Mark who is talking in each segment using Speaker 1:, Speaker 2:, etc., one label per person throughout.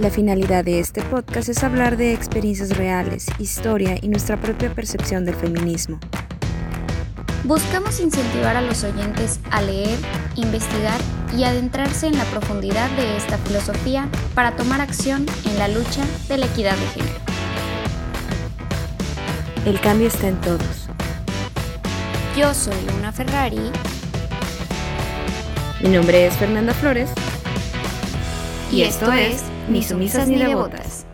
Speaker 1: La finalidad de este podcast es hablar de experiencias reales, historia y nuestra propia percepción del feminismo.
Speaker 2: Buscamos incentivar a los oyentes a leer, investigar y adentrarse en la profundidad de esta filosofía para tomar acción en la lucha de la equidad de género.
Speaker 1: El cambio está en todos.
Speaker 2: Yo soy Luna Ferrari.
Speaker 1: Mi nombre es Fernanda Flores.
Speaker 2: Y, esto es Ni sumisas ni devotas.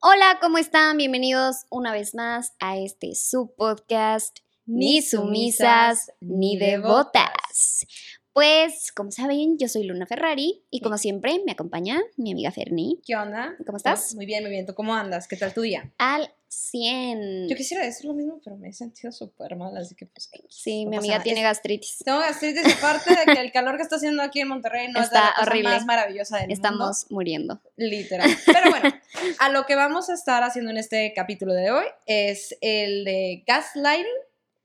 Speaker 2: Hola, ¿cómo están? Bienvenidos una vez más a este subpodcast Ni sumisas ni devotas. Pues, como saben, yo soy Luna Ferrari y como siempre me acompaña mi amiga Ferni.
Speaker 3: ¿Qué onda?
Speaker 2: ¿Cómo estás?
Speaker 3: Muy bien, muy bien. ¿Tú cómo andas? ¿Qué tal tu día?
Speaker 2: Al 100.
Speaker 3: Yo quisiera decir lo mismo, pero me he sentido súper mal, así que pues...
Speaker 2: Sí,
Speaker 3: no
Speaker 2: mi amiga
Speaker 3: nada.
Speaker 2: tiene
Speaker 3: Es-
Speaker 2: gastritis.
Speaker 3: Tengo gastritis aparte de que el calor que está haciendo aquí en Monterrey no es
Speaker 2: Está
Speaker 3: la cosa
Speaker 2: horrible.
Speaker 3: más maravillosa del mundo.
Speaker 2: Estamos muriendo.
Speaker 3: Literal. Pero bueno, a lo que vamos a estar haciendo en este capítulo de hoy es el de gaslighting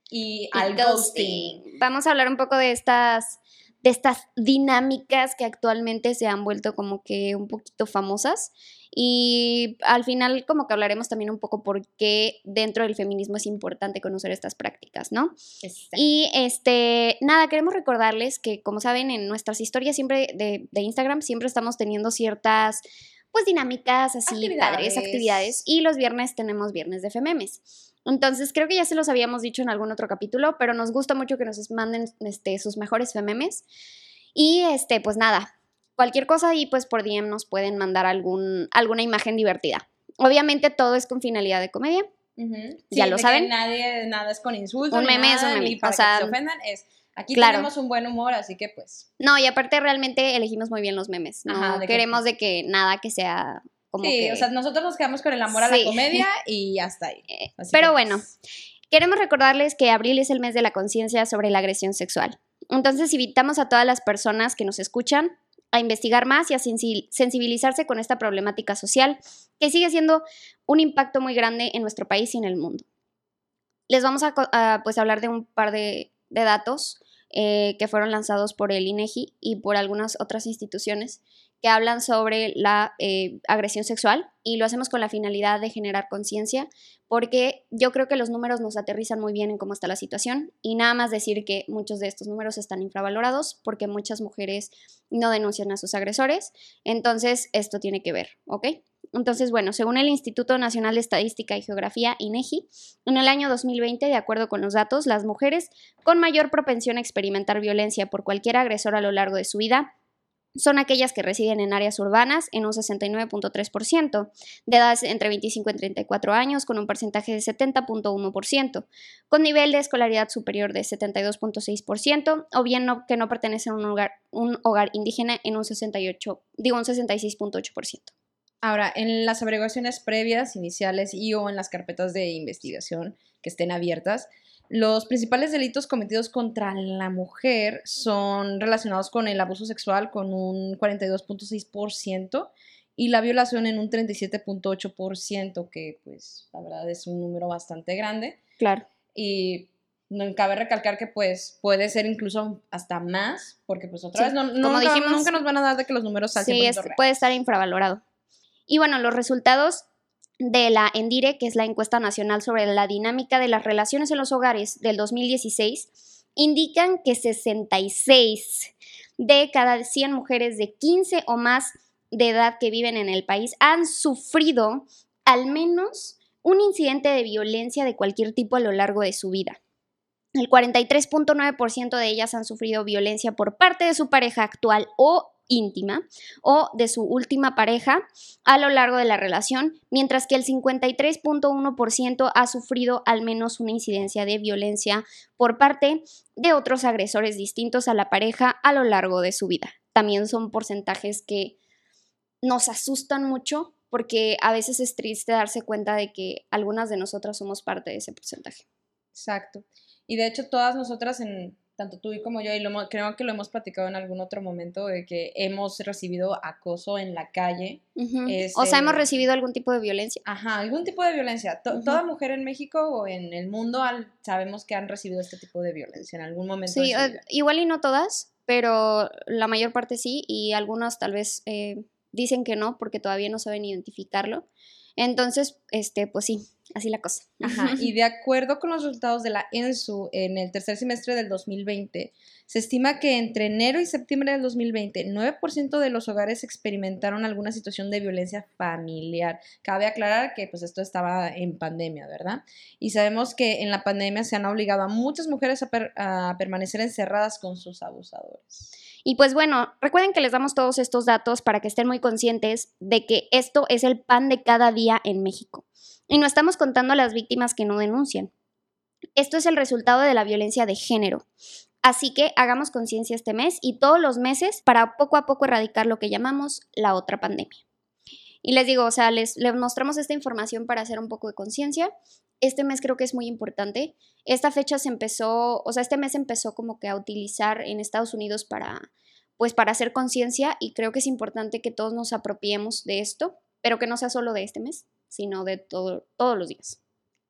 Speaker 3: y al
Speaker 2: Y
Speaker 3: ghosting.
Speaker 2: Vamos a hablar un poco de estas, de estas dinámicas que actualmente se han vuelto como que un poquito famosas. Y al final como que hablaremos también un poco por qué dentro del feminismo es importante conocer estas prácticas, ¿no?
Speaker 3: Exacto.
Speaker 2: Y este, nada, queremos recordarles que, como saben, en nuestras historias siempre de, de Instagram siempre estamos teniendo ciertas, pues, dinámicas así, padres,
Speaker 3: Actividades.
Speaker 2: actividades. Y los viernes tenemos viernes de FMMs. Entonces, creo que ya se los habíamos dicho en algún otro capítulo, pero nos gusta mucho que nos manden este, sus mejores FMMs. Y, este, pues nada, cualquier cosa ahí, pues por DM nos pueden mandar algún, alguna imagen divertida. Obviamente todo es con finalidad de comedia. Ya
Speaker 3: Sí,
Speaker 2: lo saben.
Speaker 3: Nadie, nada es con insultos.
Speaker 2: Un meme es un meme,
Speaker 3: Ni para
Speaker 2: o sea,
Speaker 3: que se ofendan. Es, aquí
Speaker 2: claro.
Speaker 3: tenemos un buen humor, así que pues...
Speaker 2: No, y aparte realmente elegimos muy bien los memes. No
Speaker 3: Ajá, de que-
Speaker 2: queremos de que nada que sea como
Speaker 3: sí,
Speaker 2: que...
Speaker 3: o sea, nosotros nos quedamos con el amor a la comedia y hasta ahí.
Speaker 2: eh,
Speaker 3: Así
Speaker 2: pero
Speaker 3: que,
Speaker 2: bueno,
Speaker 3: pues,
Speaker 2: queremos recordarles que abril es el mes de la conciencia sobre la agresión sexual. Entonces invitamos a todas las personas que nos escuchan a investigar más y a sensi- sensibilizarse con esta problemática social que sigue siendo un impacto muy grande en nuestro país y en el mundo. Les vamos a, pues, hablar de un par de, datos eh, que fueron lanzados por el INEGI y por algunas otras instituciones que hablan sobre la eh, agresión sexual y lo hacemos con la finalidad de generar conciencia porque yo creo que los números nos aterrizan muy bien en cómo está la situación y nada más decir que muchos de estos números están infravalorados porque muchas mujeres no denuncian a sus agresores, entonces esto tiene que ver, ¿ok? Entonces, bueno, según el Instituto Nacional de Estadística y Geografía, INEGI, en el año 2020, de acuerdo con los datos, las mujeres con mayor propensión a experimentar violencia por cualquier agresor a lo largo de su vida son aquellas que residen en áreas urbanas en un 69.3%, de edades entre 25 y 34 años con un porcentaje de 70.1%, con nivel de escolaridad superior de 72.6% o bien que no pertenecen a un hogar, un hogar indígena en un 68, digo un 66.8%.
Speaker 3: Ahora, en las averiguaciones previas, iniciales y o en las carpetas de investigación que estén abiertas, los principales delitos cometidos contra la mujer son relacionados con el abuso sexual con un 42.6% y la violación en un 37.8%, que pues la verdad es un número bastante grande.
Speaker 2: Claro.
Speaker 3: Y no cabe recalcar que pues puede ser incluso hasta más, porque pues otra
Speaker 2: Sí,
Speaker 3: vez no,
Speaker 2: como
Speaker 3: nunca,
Speaker 2: dijimos-
Speaker 3: nunca nos van a dar de que los números al
Speaker 2: Sí,
Speaker 3: 100%
Speaker 2: es-
Speaker 3: reales.
Speaker 2: puede estar infravalorado. Y bueno, los resultados de la ENDIRE, que es la encuesta nacional sobre la dinámica de las relaciones en los hogares del 2016, indican que 66 de cada 100 mujeres de 15 o más de edad que viven en el país han sufrido al menos un incidente de violencia de cualquier tipo a lo largo de su vida. El 43.9% de ellas han sufrido violencia por parte de su pareja actual o íntima o de su última pareja a lo largo de la relación, mientras que el 53.1% ha sufrido al menos una incidencia de violencia por parte de otros agresores distintos a la pareja a lo largo de su vida. También son porcentajes que nos asustan mucho porque a veces es triste darse cuenta de que algunas de nosotras somos parte de ese porcentaje.
Speaker 3: Exacto. Y de hecho todas nosotras, en, tanto tú y como yo, y lo creo que lo hemos platicado en algún otro momento, de que hemos recibido acoso en la calle. Es,
Speaker 2: o sea, hemos recibido algún tipo de violencia.
Speaker 3: Ajá, algún tipo de violencia. Toda mujer en México o en el mundo al- sabemos que han recibido este tipo de violencia en algún momento.
Speaker 2: Sí, eh, igual y no todas, pero la mayor parte sí y algunas tal vez eh, dicen que no porque todavía no saben identificarlo. Entonces, este, pues sí, así la cosa.
Speaker 3: Ajá, y de acuerdo con los resultados de la ENSU en el tercer semestre del 2020, se estima que entre enero y septiembre del 2020, 9% de los hogares experimentaron alguna situación de violencia familiar. Cabe aclarar que pues esto estaba en pandemia, ¿verdad? Y sabemos que en la pandemia se han obligado a muchas mujeres a, a permanecer encerradas con sus abusadores.
Speaker 2: Y pues bueno, recuerden que les damos todos estos datos para que estén muy conscientes de que esto es el pan de cada día en México. Y no estamos contando a las víctimas que no denuncian. Esto es el resultado de la violencia de género. Así que hagamos conciencia este mes y todos los meses para poco a poco erradicar lo que llamamos la otra pandemia. Y les digo, o sea, les, les mostramos esta información para hacer un poco de conciencia. Este mes creo que es muy importante. Esta fecha se empezó, o sea, este mes empezó como que a utilizar en Estados Unidos para, pues para hacer conciencia y creo que es importante que todos nos apropiemos de esto, pero que no sea solo de este mes, sino de todo, todos los días.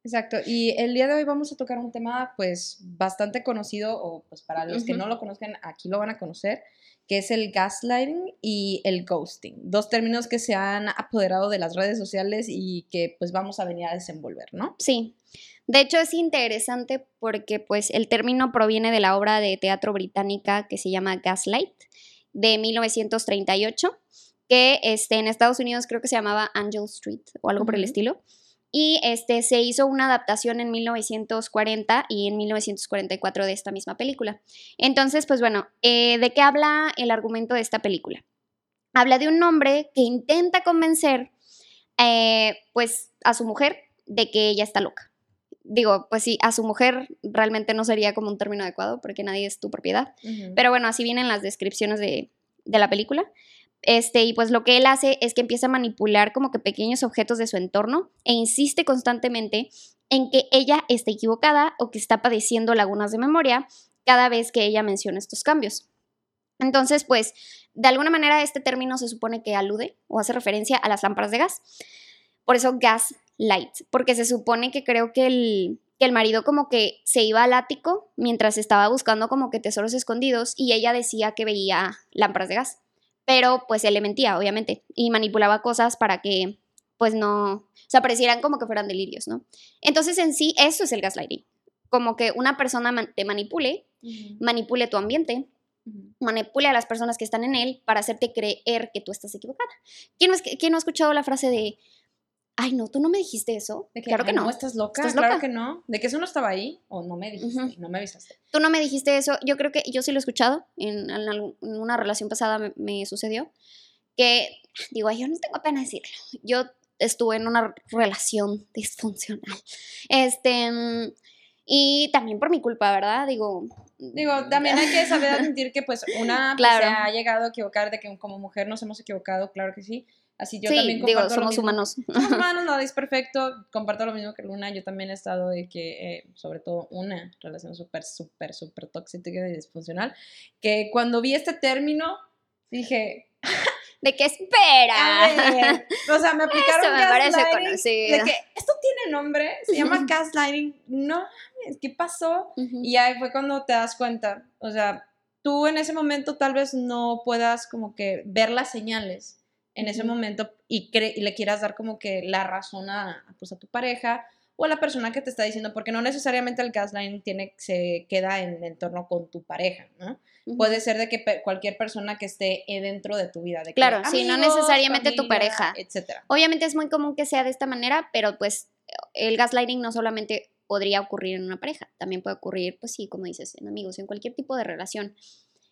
Speaker 3: Exacto, y el día de hoy vamos a tocar un tema pues bastante conocido, o pues para los que no lo conozcan, aquí lo van a conocer, que es el gaslighting y el ghosting, dos términos que se han apoderado de las redes sociales y que pues vamos a venir a desenvolver, ¿no?
Speaker 2: Sí, de hecho es interesante porque pues el término proviene de la obra de teatro británica que se llama Gaslight de 1938, que este, en Estados Unidos creo que se llamaba Angel Street o algo por el estilo. Y este, se hizo una adaptación en 1940 y en 1944 de esta misma película. Entonces, pues bueno, eh, ¿de qué habla el argumento de esta película? Habla de un hombre que intenta convencer eh, pues a su mujer de que ella está loca. Digo, pues sí, a su mujer realmente no sería como un término adecuado porque nadie es tu propiedad. Pero bueno, así vienen las descripciones de, de la película. Este, y pues lo que él hace es que empieza a manipular como que pequeños objetos de su entorno e insiste constantemente en que ella está equivocada o que está padeciendo lagunas de memoria cada vez que ella menciona estos cambios. Entonces, pues, de alguna manera este término se supone que alude o hace referencia a las lámparas de gas. Por eso gas light, porque se supone que creo que el, que el marido como que se iba al ático mientras estaba buscando como que tesoros escondidos y ella decía que veía lámparas de gas pero pues él le mentía, obviamente, y manipulaba cosas para que pues no, o sea, parecieran como que fueran delirios, ¿no? Entonces en sí eso es el gaslighting, como que una persona te manipule, manipule tu ambiente, manipule a las personas que están en él para hacerte creer que tú estás equivocada. ¿Quién ¿quién no ha escuchado la frase de ay, no, tú no me dijiste eso.
Speaker 3: De que,
Speaker 2: claro que no.
Speaker 3: ¿Estás loca? claro que no. De que eso no estaba ahí o no me dijiste, no me avisaste.
Speaker 2: Tú no me dijiste eso. Yo creo que yo sí lo he escuchado. En, una relación pasada me, sucedió. Que, digo, yo no tengo pena decirlo. Yo estuve en una relación disfuncional. Este. Y también por mi culpa, ¿verdad? Digo.
Speaker 3: Digo, también hay que saber admitir que, pues, una pues, se ha llegado a equivocar, de que como mujer nos hemos equivocado, claro que sí Así yo también
Speaker 2: comparto digo, somos humanos.
Speaker 3: Somos humanos, no es perfecto. Comparto lo mismo que Luna. Yo también he estado de que, eh, sobre todo, una relación súper, súper, súper tóxica y disfuncional. Que cuando vi este término, dije.
Speaker 2: ¿De qué espera?
Speaker 3: o sea, me aplicaron Esto me parece conocido. De que esto tiene nombre, se llama gaslighting. No, ¿qué pasó? Y ahí fue cuando te das cuenta. O sea, tú en ese momento tal vez no puedas como que ver las señales en ese momento y, le quieras dar como que la razón a, pues, a tu pareja o a la persona que te está diciendo, porque no necesariamente el gaslighting tiene, se queda en el entorno con tu pareja, ¿no? Puede ser de que cualquier persona que esté eh, dentro de tu vida. De
Speaker 2: claro, sí, no necesariamente tu pareja.
Speaker 3: Etcétera.
Speaker 2: Obviamente es muy común que sea de esta manera, pero pues el gaslighting no solamente podría ocurrir en una pareja, también puede ocurrir, pues sí, como dices, en amigos, en cualquier tipo de relación.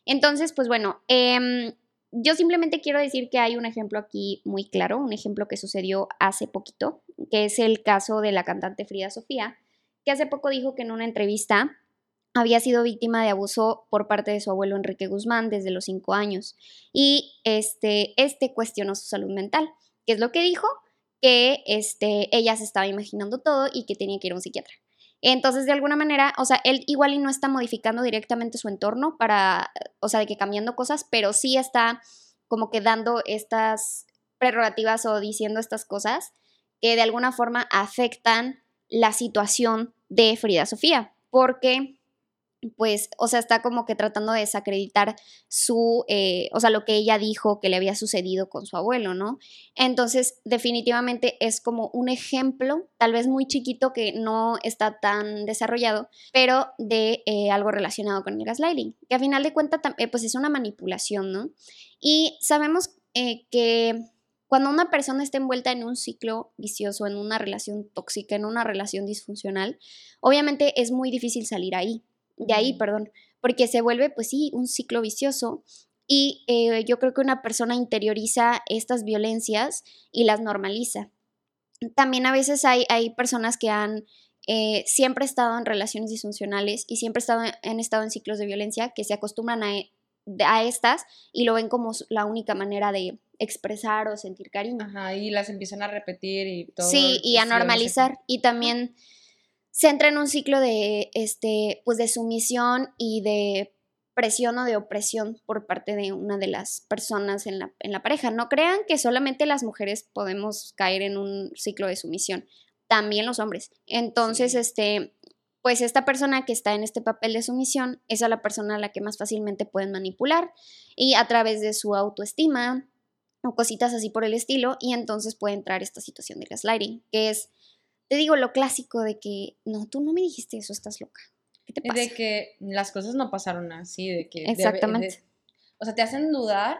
Speaker 2: Entonces, pues bueno, eh, yo simplemente quiero decir que hay un ejemplo aquí muy claro, un ejemplo que sucedió hace poquito, que es el caso de la cantante Frida Sofía, que hace poco dijo que en una entrevista había sido víctima de abuso por parte de su abuelo Enrique Guzmán desde los cinco años y este, este cuestionó su salud mental. ¿Qué es lo que dijo? Que este, ella se estaba imaginando todo y que tenía que ir a un psiquiatra. Entonces, de alguna manera, o sea, él igual y no está modificando directamente su entorno para, o sea, de que cambiando cosas, pero sí está como que dando estas prerrogativas o diciendo estas cosas que de alguna forma afectan la situación de Frida Sofía, porque pues, o sea, está como que tratando de desacreditar su, eh, o sea, lo que ella dijo que le había sucedido con su abuelo, ¿no? Entonces, definitivamente es como un ejemplo, tal vez muy chiquito que no está tan desarrollado, pero de eh, algo relacionado con el gaslighting, que a final de cuentas, eh, pues es una manipulación, ¿no? Y sabemos que cuando una persona está envuelta en un ciclo vicioso, en una relación tóxica, en una relación disfuncional, obviamente es muy difícil salir ahí de ahí, perdón, porque se vuelve, pues sí, un ciclo vicioso. Y eh, yo creo que una persona interioriza estas violencias y las normaliza. También a veces hay, hay personas que han eh, siempre estado en relaciones disfuncionales y siempre estado, han estado en ciclos de violencia que se acostumbran a, a estas y lo ven como la única manera de expresar o sentir cariño.
Speaker 3: Ajá, y las empiezan a repetir y todo.
Speaker 2: Sí, y a normalizar. Y también se entra en un ciclo de, este, pues de sumisión y de presión o de opresión por parte de una de las personas en la, en la pareja. No crean que solamente las mujeres podemos caer en un ciclo de sumisión, también los hombres. Entonces, este, pues esta persona que está en este papel de sumisión es a la persona a la que más fácilmente pueden manipular y a través de su autoestima o cositas así por el estilo y entonces puede entrar esta situación de gaslighting, que es te digo lo clásico de que, no, tú no me dijiste eso, estás loca. ¿Qué te pasa?
Speaker 3: De que las cosas no pasaron así, de que...
Speaker 2: Exactamente.
Speaker 3: o sea, te hacen dudar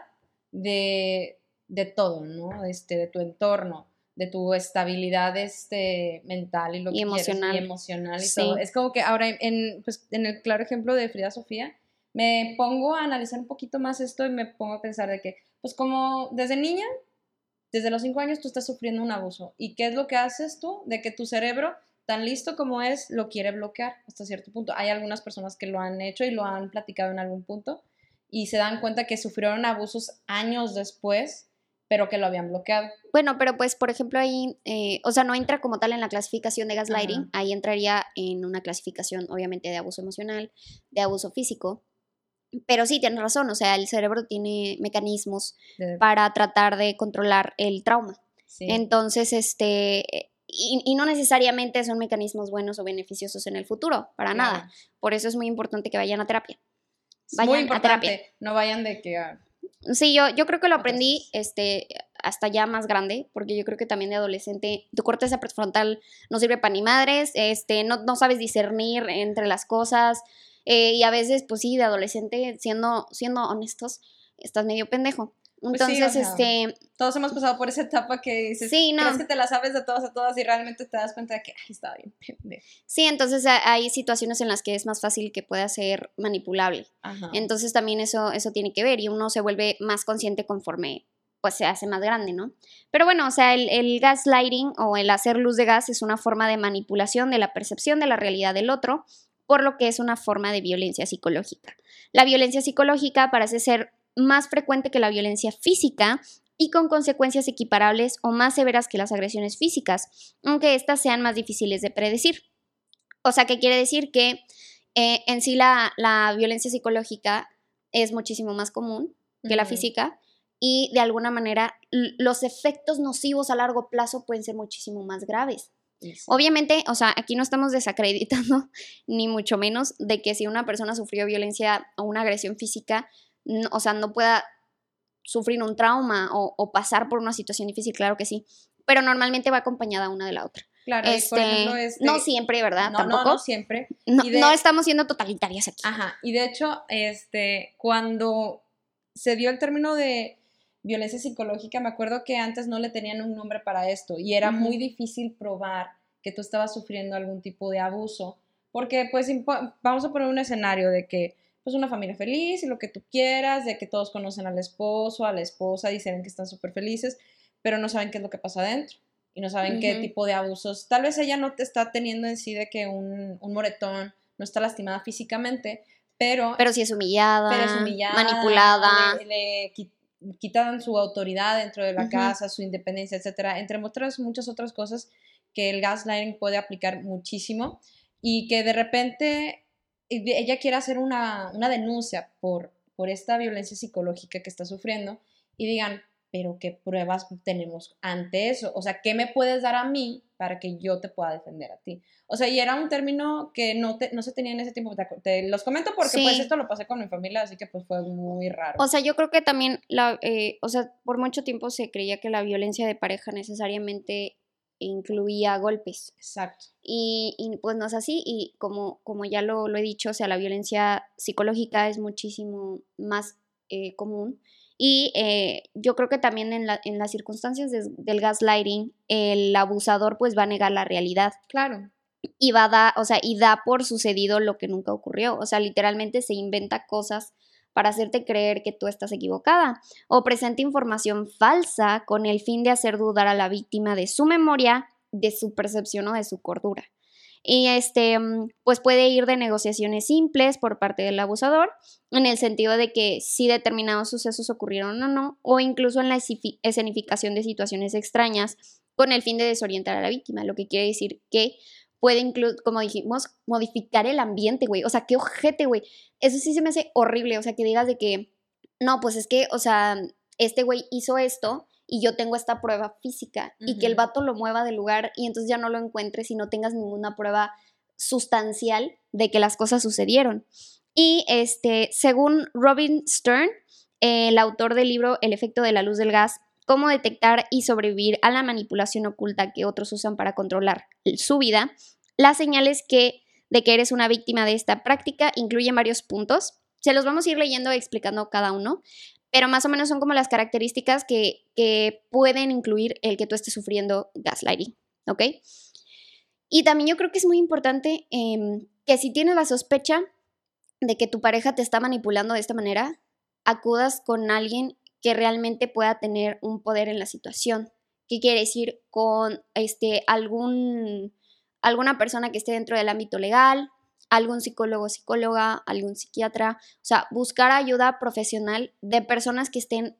Speaker 3: de, de todo, ¿no? Este, de tu entorno, de tu estabilidad este, mental y lo que
Speaker 2: emocional.
Speaker 3: y emocional y todo. Es como que ahora, en, pues, en el claro ejemplo de Frida Sofía, me pongo a analizar un poquito más esto y me pongo a pensar de que, pues como desde niña desde los cinco años tú estás sufriendo un abuso. ¿Y qué es lo que haces tú? De que tu cerebro, tan listo como es, lo quiere bloquear hasta cierto punto. Hay algunas personas que lo han hecho y lo han platicado en algún punto y se dan cuenta que sufrieron abusos años después, pero que lo habían bloqueado.
Speaker 2: Bueno, pero pues, por ejemplo, ahí, eh, o sea, no entra como tal en la clasificación de gaslighting, ahí entraría en una clasificación, obviamente, de abuso emocional, de abuso físico, pero sí, tienes razón, o sea, el cerebro tiene mecanismos para tratar de controlar el trauma. Entonces, este, y, no necesariamente son mecanismos buenos o beneficiosos en el futuro, para nada. Por eso es muy importante que vayan a terapia.
Speaker 3: Vayan a terapia. No vayan de que...
Speaker 2: Sí, yo, yo creo que lo aprendí este, hasta ya más grande, porque yo creo que también de adolescente tu corteza prefrontal no sirve para ni madres, este, no, no sabes discernir entre las cosas, eh, y a veces, pues sí, de adolescente, siendo, siendo honestos, estás medio pendejo. Pues Entonces, este...
Speaker 3: Todos hemos pasado por esa etapa que dices, sí, no. crees que te la sabes de todas a todas y realmente te das cuenta de que, ay, estaba bien pendejo.
Speaker 2: Sí, entonces hay situaciones en las que es más fácil que pueda ser manipulable. Entonces también eso, eso tiene que ver y uno se vuelve más consciente conforme pues se hace más grande, ¿no? Pero bueno, o sea, el, el, gaslighting o el hacer luz de gas es una forma de manipulación de la percepción de la realidad del otro por lo que es una forma de violencia psicológica. La violencia psicológica parece ser más frecuente que la violencia física y con consecuencias equiparables o más severas que las agresiones físicas, aunque éstas sean más difíciles de predecir. O sea, que quiere decir que eh, en sí la, violencia psicológica es muchísimo más común que la física y de alguna manera los efectos nocivos a largo plazo pueden ser muchísimo más graves. Obviamente, o sea, aquí no estamos desacreditando, ni mucho menos, de que si una persona sufrió violencia o una agresión física, o sea, no pueda sufrir un trauma o, pasar por una situación difícil, claro que sí, pero normalmente va acompañada una de la otra.
Speaker 3: Claro, este, este,
Speaker 2: no siempre, ¿verdad?
Speaker 3: No,
Speaker 2: Tampoco.
Speaker 3: No, no siempre.
Speaker 2: No, estamos siendo totalitarias aquí.
Speaker 3: Ajá, y de hecho, este, cuando se dio el término de violencia psicológica, me acuerdo que antes no le tenían un nombre para esto y era muy difícil probar que tú estabas sufriendo algún tipo de abuso, porque pues vamos a poner un escenario de que pues una familia feliz y lo que tú quieras, de que todos conocen al esposo, a la esposa, dicen que están súper felices, pero no saben qué es lo que pasa adentro y no saben qué tipo de abusos. Tal vez ella no te está teniendo en sí de que un, un moretón no está lastimada físicamente, pero...
Speaker 2: Pero sí es humillada, pero es humillada manipulada.
Speaker 3: Le, quitan su autoridad dentro de la casa, su independencia, etcétera, entre otras muchas otras cosas que el gaslighting puede aplicar muchísimo y que de repente ella quiere hacer una, denuncia por, por esta violencia psicológica que está sufriendo y digan, pero ¿qué pruebas tenemos ante eso? O sea, ¿qué me puedes dar a mí para que yo te pueda defender a ti? O sea, y era un término que no, te, no se tenía en ese tiempo. Te, los comento porque pues esto lo pasé con mi familia, así que pues fue muy raro.
Speaker 2: O sea, yo creo que también, la, eh, o sea, por mucho tiempo se creía que la violencia de pareja necesariamente incluía golpes.
Speaker 3: Exacto.
Speaker 2: Y, y, pues no es así, y como, como ya lo, lo, he dicho, o sea, la violencia psicológica es muchísimo más eh, común. Y eh, yo creo que también en, la, en las circunstancias del gaslighting, el abusador pues va a negar la realidad.
Speaker 3: Claro.
Speaker 2: Y va a dar, o sea, y da por sucedido lo que nunca ocurrió. O sea, literalmente se inventa cosas para hacerte creer que tú estás equivocada o presenta información falsa con el fin de hacer dudar a la víctima de su memoria, de su percepción o de su cordura. Y este, mm, pues puede ir de negociaciones simples por parte del abusador, en el sentido de que si determinados sucesos ocurrieron o no, o incluso en la escenificación de situaciones extrañas con el fin de desorientar a la víctima, lo que quiere decir que puede incluso, como dijimos, modificar el ambiente, güey. O sea, qué ojete, güey. Eso sí se me hace horrible, o sea, que digas de que, no, pues es que, o sea, este güey hizo esto y yo tengo esta prueba física y que el vato lo mueva del lugar y entonces ya no lo encuentres y no tengas ninguna prueba sustancial de que las cosas sucedieron. Y este, según Robin Stern, el autor del libro El efecto de la luz del gas, cómo detectar y sobrevivir a la manipulación oculta que otros usan para controlar su vida, las señales que, de que eres una víctima de esta práctica incluyen varios puntos. Se los vamos a ir leyendo explicando cada uno, pero más o menos son como las características que, pueden incluir el que tú estés sufriendo gaslighting, ¿ok? Y también yo creo que es muy importante em, que si tienes la sospecha de que tu pareja te está manipulando de esta manera, acudas con alguien que realmente pueda tener un poder en la situación. ¿Qué quiere decir? Con este, algún, alguna persona que esté dentro del ámbito legal, algún psicólogo, psicóloga, algún psiquiatra, o sea, buscar ayuda profesional de personas que estén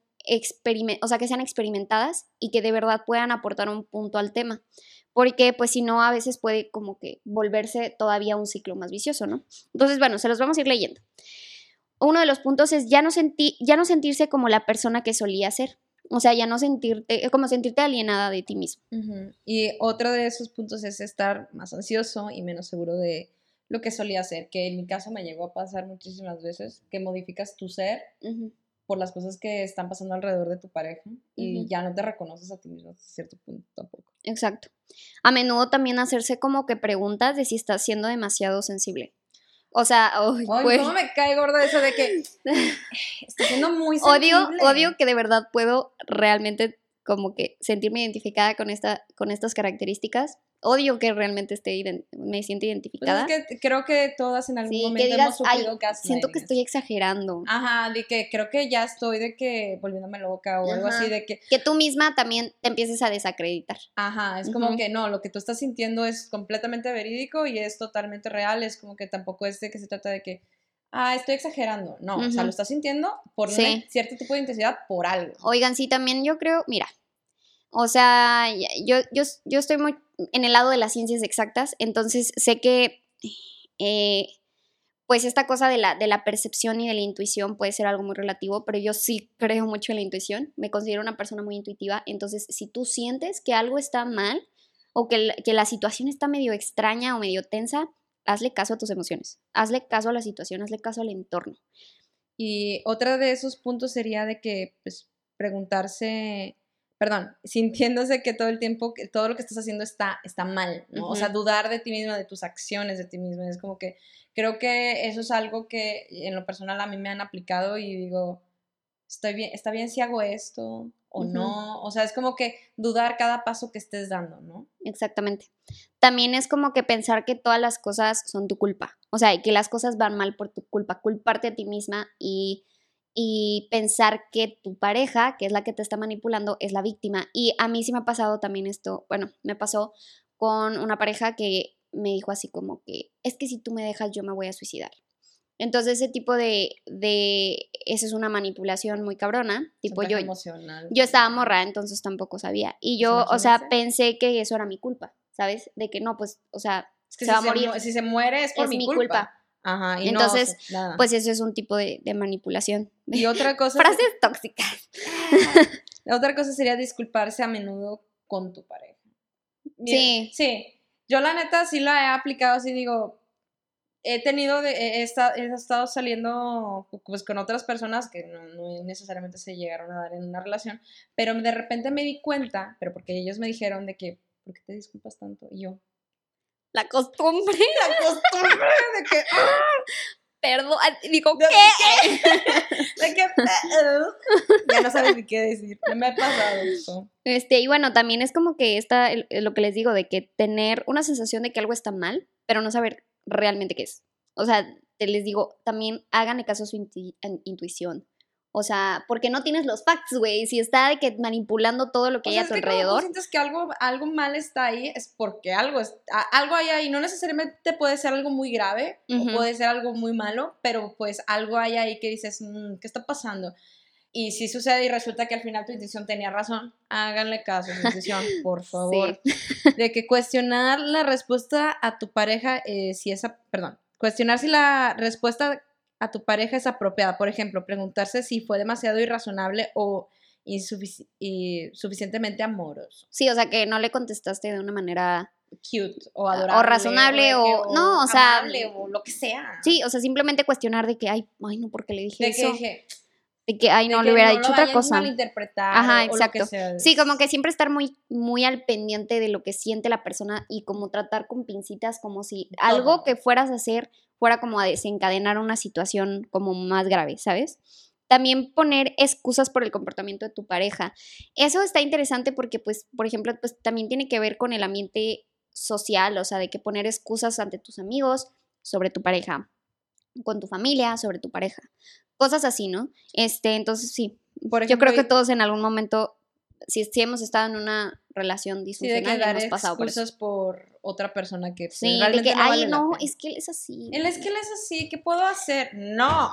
Speaker 2: o sea, que sean experimentadas y que de verdad puedan aportar un punto al tema. Porque pues si no, a veces puede como que volverse todavía un ciclo más vicioso, ¿no? Entonces, bueno, se los vamos a ir leyendo. Uno de los puntos es ya no, ya no sentirse como la persona que solía ser. O sea, ya no sentirte, como sentirte alienada de ti mismo.
Speaker 3: Y otro de esos puntos es estar más ansioso y menos seguro de, lo que solía hacer, que en mi caso me llegó a pasar muchísimas veces, que modificas tu ser por las cosas que están pasando alrededor de tu pareja y ya no te reconoces a ti mismo hasta cierto punto tampoco.
Speaker 2: Exacto. A menudo también hacerse como que preguntas de si estás siendo demasiado sensible. O sea,
Speaker 3: Ay, ¿cómo me cae gorda eso de que estoy siendo muy sensible?
Speaker 2: Odio, odio que de verdad puedo realmente como que sentirme identificada con, esta, con estas características odio que realmente esté me siento identificada.
Speaker 3: Pues es que creo que todas en algún momento hemos sufrido
Speaker 2: Siento que estoy exagerando.
Speaker 3: Ajá, de que creo que ya estoy de que volviéndome loca o algo así de que
Speaker 2: que tú misma también te empieces a desacreditar.
Speaker 3: Ajá, es como que no, lo que tú estás sintiendo es completamente verídico y es totalmente real, es como que tampoco es de que se trata de que ah, estoy exagerando. No, o sea, lo estás sintiendo por cierto tipo de intensidad por algo.
Speaker 2: Oigan, sí, también yo creo, mira, o sea, yo, yo, yo estoy muy en el lado de las ciencias exactas, entonces sé que eh, pues esta cosa de la, de la percepción y de la intuición puede ser algo muy relativo, pero yo sí creo mucho en la intuición, me considero una persona muy intuitiva, entonces si tú sientes que algo está mal o que, que la situación está medio extraña o medio tensa, hazle caso a tus emociones, hazle caso a la situación, hazle caso al entorno.
Speaker 3: Y otra de esos puntos sería de que, pues, preguntarse perdón, sintiéndose que todo el tiempo, que todo lo que estás haciendo está, está mal, ¿no? O sea, dudar de ti mismo, de tus acciones, de ti mismo. Es como que creo que eso es algo que en lo personal a mí me han aplicado y digo, estoy bien, está bien si hago esto o no. O sea, es como que dudar cada paso que estés dando, ¿no?
Speaker 2: Exactamente. También es como que pensar que todas las cosas son tu culpa. O sea, y que las cosas van mal por tu culpa, culparte a ti misma y y pensar que tu pareja, que es la que te está manipulando, es la víctima. Y a mí sí me ha pasado también esto, bueno, me pasó con una pareja que me dijo así como que, es que si tú me dejas yo me voy a suicidar. Entonces ese tipo de, de, esa es una manipulación muy cabrona, tipo yo,
Speaker 3: emocional.
Speaker 2: yo estaba morra, entonces tampoco sabía. Y yo, o sea, pensé que eso era mi culpa, ¿sabes? De que no, pues, o sea,
Speaker 3: se va a morir. si se muere es por mi, culpa. Ajá, y
Speaker 2: Entonces,
Speaker 3: no.
Speaker 2: Pues eso es un tipo de, de manipulación.
Speaker 3: y otra cosa,
Speaker 2: Frases tóxicas.
Speaker 3: la otra cosa sería disculparse a menudo con tu pareja.
Speaker 2: Sí.
Speaker 3: Sí. Yo la neta sí la he aplicado así, digo, he tenido, de, he estado saliendo pues con otras personas que no, no necesariamente se llegaron a dar en una relación, pero de repente me di cuenta, pero porque ellos me dijeron de que, ¿por qué te disculpas tanto? Y yo,
Speaker 2: La costumbre.
Speaker 3: la costumbre de que,
Speaker 2: Perdón. Digo,
Speaker 3: de,
Speaker 2: ¿qué?
Speaker 3: de que, ya no sabes ni qué decir, me ha pasado eso.
Speaker 2: Este, y bueno, también es como que está lo que les digo, de que tener una sensación de que algo está mal, pero no saber realmente qué es. O sea, te les digo, también háganle caso a su intuición. O sea, porque no tienes los facts, güey. Si está de que manipulando todo lo que
Speaker 3: O
Speaker 2: hay
Speaker 3: sea,
Speaker 2: a tu
Speaker 3: es que cuando tú
Speaker 2: alrededor.
Speaker 3: sientes que algo, algo mal está ahí, es porque algo, es, algo hay ahí. No necesariamente puede ser algo muy grave o puede ser algo muy malo, pero pues algo hay ahí que dices, "Mm, ¿qué está pasando? Y si sucede y resulta que al final tu intuición tenía razón, háganle caso a su intuición, por favor. De que cuestionar la respuesta a tu pareja, eh, si esa, perdón, cuestionar si la respuesta a tu pareja es apropiada. Por ejemplo, preguntarse si fue demasiado irrazonable o y suficientemente amoroso.
Speaker 2: Sí, o sea, que no le contestaste de una manera.
Speaker 3: Cute o
Speaker 2: O
Speaker 3: adorable.
Speaker 2: razonable,
Speaker 3: de que-
Speaker 2: o- no, o sea,
Speaker 3: o lo que sea.
Speaker 2: Sí, o sea, simplemente cuestionar de que, ay, ay, no, porque le dije
Speaker 3: De que,
Speaker 2: eso.
Speaker 3: dije,
Speaker 2: De que, ay,
Speaker 3: de
Speaker 2: no,
Speaker 3: que
Speaker 2: le hubiera
Speaker 3: no lo
Speaker 2: dicho otra
Speaker 3: vayan a
Speaker 2: cosa.
Speaker 3: malinterpretar
Speaker 2: Ajá,
Speaker 3: o- o lo que
Speaker 2: exacto.
Speaker 3: sea.
Speaker 2: Sí, como que siempre estar muy, muy al pendiente de lo que siente la persona y como tratar con pincitas como si algo que fueras a hacer fuera como a desencadenar una situación como más grave, ¿sabes? También poner excusas por el comportamiento de tu pareja. Eso está interesante porque, pues, por ejemplo, pues también tiene que ver con el ambiente social, o sea, de que poner excusas ante tus amigos sobre tu pareja, con tu familia, sobre tu pareja. Cosas así, ¿no? Este, entonces sí.
Speaker 3: Por
Speaker 2: Yo creo que todos en algún momento, si, si hemos estado en una relación
Speaker 3: Sí, de
Speaker 2: disfuncional,
Speaker 3: que
Speaker 2: hemos pasado por eso.
Speaker 3: por otra persona que pues,
Speaker 2: Sí, de
Speaker 3: realmente
Speaker 2: que,
Speaker 3: no
Speaker 2: ay,
Speaker 3: vale
Speaker 2: no,
Speaker 3: pena".
Speaker 2: es que él es así.
Speaker 3: Él es que él es así, ¿qué puedo hacer? No,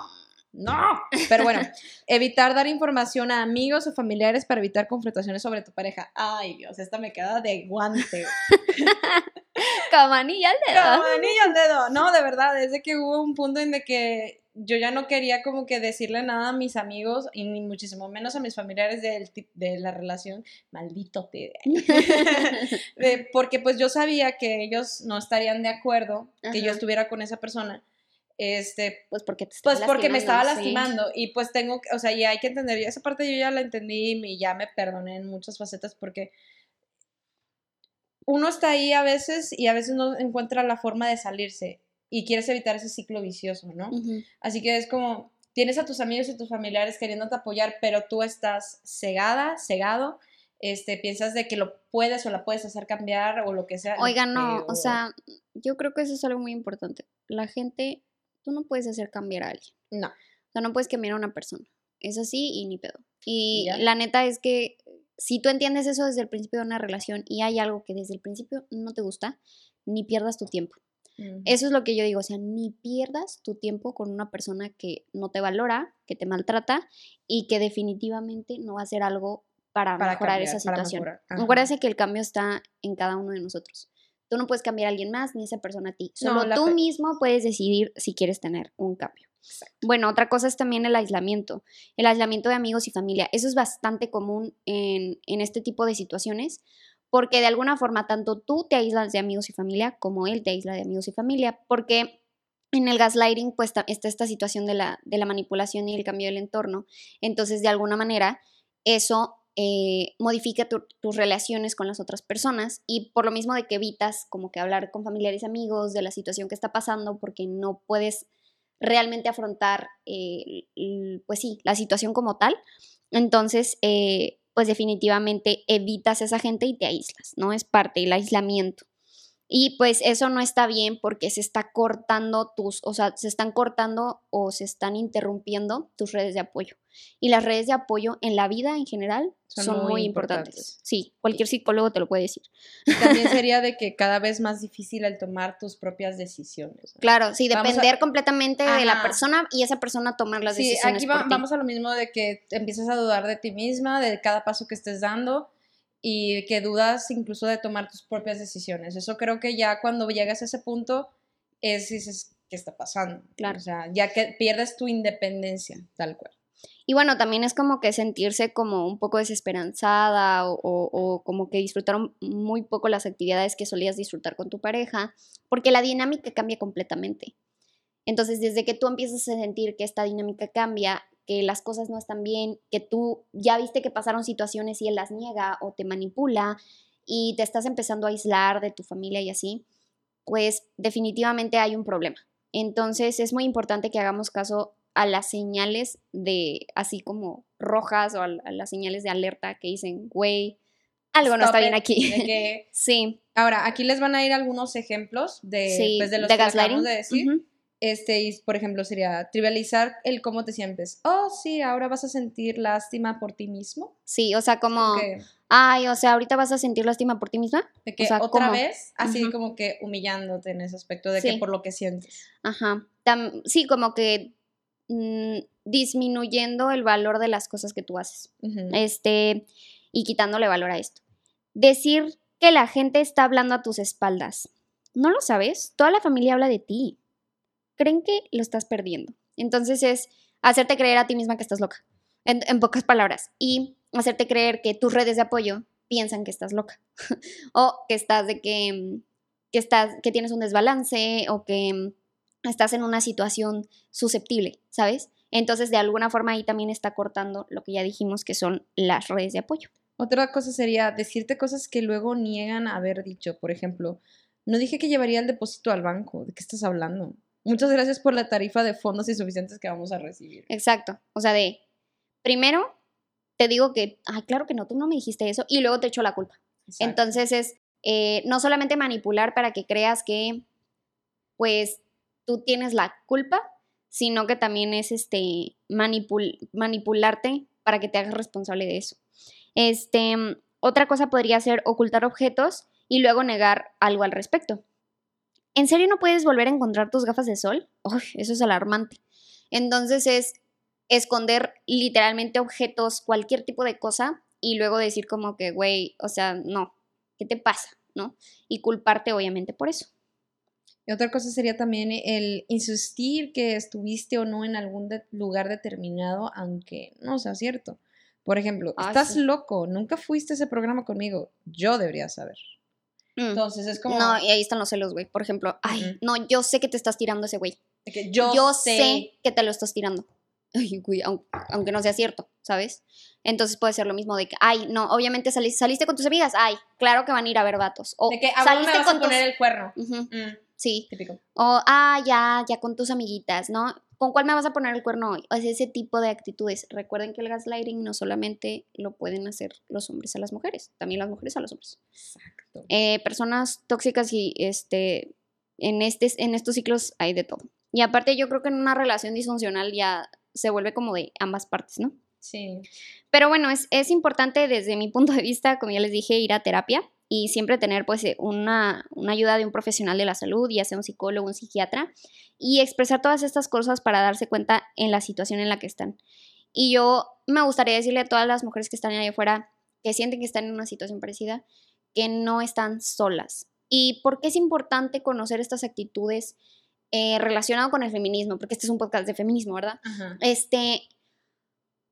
Speaker 3: no. Pero bueno, evitar dar información a amigos o familiares para evitar confrontaciones sobre tu pareja. Ay, Dios, esta me queda de guante.
Speaker 2: Camanilla al dedo.
Speaker 3: Como anillo al dedo. No, de verdad, desde que hubo un punto en de que yo ya no quería como que decirle nada a mis amigos y ni muchísimo menos a mis familiares tip- de la relación. Maldito te. De- porque pues yo sabía que ellos no estarían de acuerdo que yo estuviera con esa persona. Este,
Speaker 2: Pues porque te estaba
Speaker 3: pues porque me estaba
Speaker 2: lastimando, sí.
Speaker 3: y pues tengo, que- o sea, y hay que entender, y esa parte yo ya la entendí y ya me perdoné en muchas facetas porque uno está ahí a veces y a veces no encuentra la forma de salirse y quieres evitar ese ciclo vicioso, ¿no? Así que es como, tienes a tus amigos y tus familiares queriéndote apoyar, pero tú estás cegada, cegado, este, piensas de que lo puedes o la puedes hacer cambiar o lo que sea.
Speaker 2: Oigan, no, o sea, yo creo que eso es algo muy importante. La gente, tú no puedes hacer cambiar a alguien.
Speaker 3: No.
Speaker 2: O sea, no puedes cambiar a una persona. Es así y ni pedo. Y
Speaker 3: Ya.
Speaker 2: la neta es que si tú entiendes eso desde el principio de una relación y hay algo que desde el principio no te gusta, ni pierdas tu tiempo.
Speaker 3: Ujú.
Speaker 2: Eso es lo que yo digo, o sea, ni pierdas tu tiempo con una persona que no te valora, que te maltrata y que definitivamente no va a hacer algo para,
Speaker 3: Para
Speaker 2: mejorar
Speaker 3: cambiar,
Speaker 2: esa situación. Acuérdate que el cambio está en cada uno de nosotros. Tú no puedes cambiar a alguien más ni esa persona a ti. Solo tú
Speaker 3: pe-
Speaker 2: mismo puedes decidir si quieres tener un cambio. Bueno, otra cosa es también el aislamiento, el aislamiento de amigos y familia. Eso es bastante común en, en este tipo de situaciones, porque de alguna forma tanto tú te aíslas de amigos y familia como él te aísla de amigos y familia, porque en el gaslighting pues está esta situación de la, de la manipulación y el cambio del entorno. Entonces, de alguna manera, eso eh, modifica tu- tus relaciones con las otras personas y por lo mismo de que evitas como que hablar con familiares y amigos de la situación que está pasando porque no puedes realmente afrontar, eh, pues sí, la situación como tal. Entonces, eh, pues definitivamente evitas a esa gente y te aíslas, ¿no? Es parte del aislamiento. Y pues eso no está bien porque se está cortando tus, o sea, se están cortando o se están interrumpiendo tus redes de apoyo. Y las redes de apoyo en la vida en general
Speaker 3: Son
Speaker 2: son,
Speaker 3: muy
Speaker 2: muy, importantes.
Speaker 3: importantes.
Speaker 2: Sí, cualquier psicólogo te lo puede decir.
Speaker 3: También sería de que cada vez más difícil el tomar tus propias decisiones. ¿no?
Speaker 2: Claro, sí,
Speaker 3: a-
Speaker 2: depender completamente de la persona y esa persona tomar las
Speaker 3: Sí,
Speaker 2: decisiones
Speaker 3: aquí va-
Speaker 2: por ti.
Speaker 3: vamos a lo mismo de que empiezas a dudar de ti misma, de cada paso que estés dando y que dudas incluso de tomar tus propias decisiones. Eso creo que ya cuando llegas a ese punto es, dices, qué está pasando.
Speaker 2: Claro.
Speaker 3: O sea, ya que pierdes tu independencia, tal cual.
Speaker 2: Y bueno, también es como que sentirse como un poco desesperanzada o, o- o como que disfrutaron muy poco las actividades que solías disfrutar con tu pareja, porque la dinámica cambia completamente. Entonces, desde que tú empiezas a sentir que esta dinámica cambia, que las cosas no están bien, que tú ya viste que pasaron situaciones y él las niega o te manipula y te estás empezando a aislar de tu familia y así, pues definitivamente hay un problema. Entonces, es muy importante que hagamos caso a las señales de, así como rojas o a, a las señales de alerta que dicen, güey, algo no está bien aquí.
Speaker 3: que-
Speaker 2: sí,
Speaker 3: Ahora, aquí les van a ir algunos ejemplos de,
Speaker 2: sí,
Speaker 3: pues, de los
Speaker 2: de
Speaker 3: que acabamos
Speaker 2: gaslighting.
Speaker 3: de decir. Este, y, por ejemplo, sería trivializar el cómo te sientes. Oh, sí, ahora vas a sentir lástima por ti mismo.
Speaker 2: Sí, o sea, como, ay, o sea, ahorita vas a sentir lástima por ti misma.
Speaker 3: de que
Speaker 2: sea,
Speaker 3: otra
Speaker 2: ¿cómo?
Speaker 3: vez, así como que humillándote en ese aspecto de que por lo que sientes.
Speaker 2: Ajá. Tam- sí, como que mm, disminuyendo el valor de las cosas que tú haces. Este, y quitándole valor a esto. Decir que la gente está hablando a tus espaldas. ¿No lo sabes? Toda la familia habla de ti. Creen que lo estás perdiendo. Entonces es hacerte creer a ti misma que estás loca. En, pocas palabras. Y hacerte creer que tus redes de apoyo piensan que estás loca. o que estás de que, mm, que estás, que tienes un desbalance o que mm, estás en una situación susceptible, ¿sabes? Entonces, de alguna forma ahí también está cortando lo que ya dijimos que son las redes de apoyo.
Speaker 3: Otra cosa sería decirte cosas que luego niegan haber dicho. Por ejemplo, no dije que llevaría el depósito al banco. ¿De qué estás hablando? Muchas gracias por la tarifa de fondos insuficientes que vamos a recibir.
Speaker 2: Exacto. O sea, de primero te digo que, ay, claro que no, tú no me dijiste eso, y luego te echo la culpa.
Speaker 3: Exacto.
Speaker 2: Entonces es eh, no solamente manipular para que creas que, pues, tú tienes la culpa, sino que también es este manipul- manipularte para que te hagas responsable de eso. Este, otra cosa podría ser ocultar objetos y luego negar algo al respecto. ¿En serio no puedes volver a encontrar tus gafas de sol? Uy, eso es alarmante. Entonces es esconder literalmente objetos, cualquier tipo de cosa, y luego decir como que, güey, o sea, no, ¿qué te pasa? ¿No? Y culparte obviamente por eso.
Speaker 3: Y otra cosa sería también el insistir que estuviste o no en algún de- lugar determinado, aunque no sea cierto. Por ejemplo, estás
Speaker 2: sí.
Speaker 3: loco, nunca fuiste a ese programa conmigo. Yo debería saber.
Speaker 2: Mm.
Speaker 3: Entonces es como
Speaker 2: No, y ahí están los celos, güey. Por ejemplo, ay, no, yo sé que te estás tirando ese güey.
Speaker 3: yo,
Speaker 2: Yo,
Speaker 3: sé.
Speaker 2: sé. que te lo estás tirando. Ay, güey, aun- aunque no sea cierto, ¿sabes? Entonces puede ser lo mismo de que, ay, no, obviamente saliste, saliste con tus amigas, ay, claro que van a ir a ver vatos. O
Speaker 3: de que me
Speaker 2: saliste
Speaker 3: a
Speaker 2: con tus...
Speaker 3: poner el cuerno. Mm,
Speaker 2: sí.
Speaker 3: típico.
Speaker 2: O, ah, ya, ya con tus amiguitas, ¿no? ¿Con cuál me vas a poner el cuerno hoy? O sea, ese tipo de actitudes. Recuerden que el gaslighting no solamente lo pueden hacer los hombres a las mujeres, también las mujeres a los hombres.
Speaker 3: Exacto.
Speaker 2: Eh, personas tóxicas y este, en, este, en estos ciclos hay de todo. Y aparte yo creo que en una relación disfuncional ya se vuelve como de ambas partes, ¿no?
Speaker 3: Sí.
Speaker 2: Pero bueno, es, es importante desde mi punto de vista, como ya les dije, ir a terapia y siempre tener pues eh, una, una ayuda de un profesional de la salud, ya sea un psicólogo, un psiquiatra, y expresar todas estas cosas para darse cuenta en la situación en la que están. Y yo me gustaría decirle a todas las mujeres que están ahí afuera, que sienten que están en una situación parecida, que no están solas. ¿Y por qué es importante conocer estas actitudes eh, relacionado con el feminismo? Porque este es un podcast de feminismo, ¿verdad?
Speaker 3: Ajá.
Speaker 2: Este,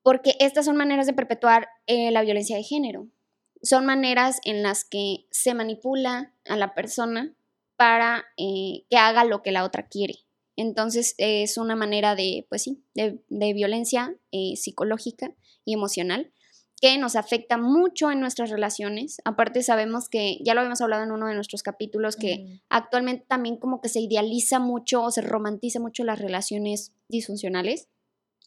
Speaker 2: porque estas son maneras de perpetuar eh, la violencia de género. Son maneras en las que se manipula a la persona para eh, que haga lo que la otra quiere. Entonces eh, es una manera de, pues sí, de, de violencia eh, psicológica y emocional que nos afecta mucho en nuestras relaciones. Aparte sabemos que, ya lo habíamos hablado en uno de nuestros capítulos, que actualmente también como que se idealiza mucho o se romantiza mucho las relaciones disfuncionales.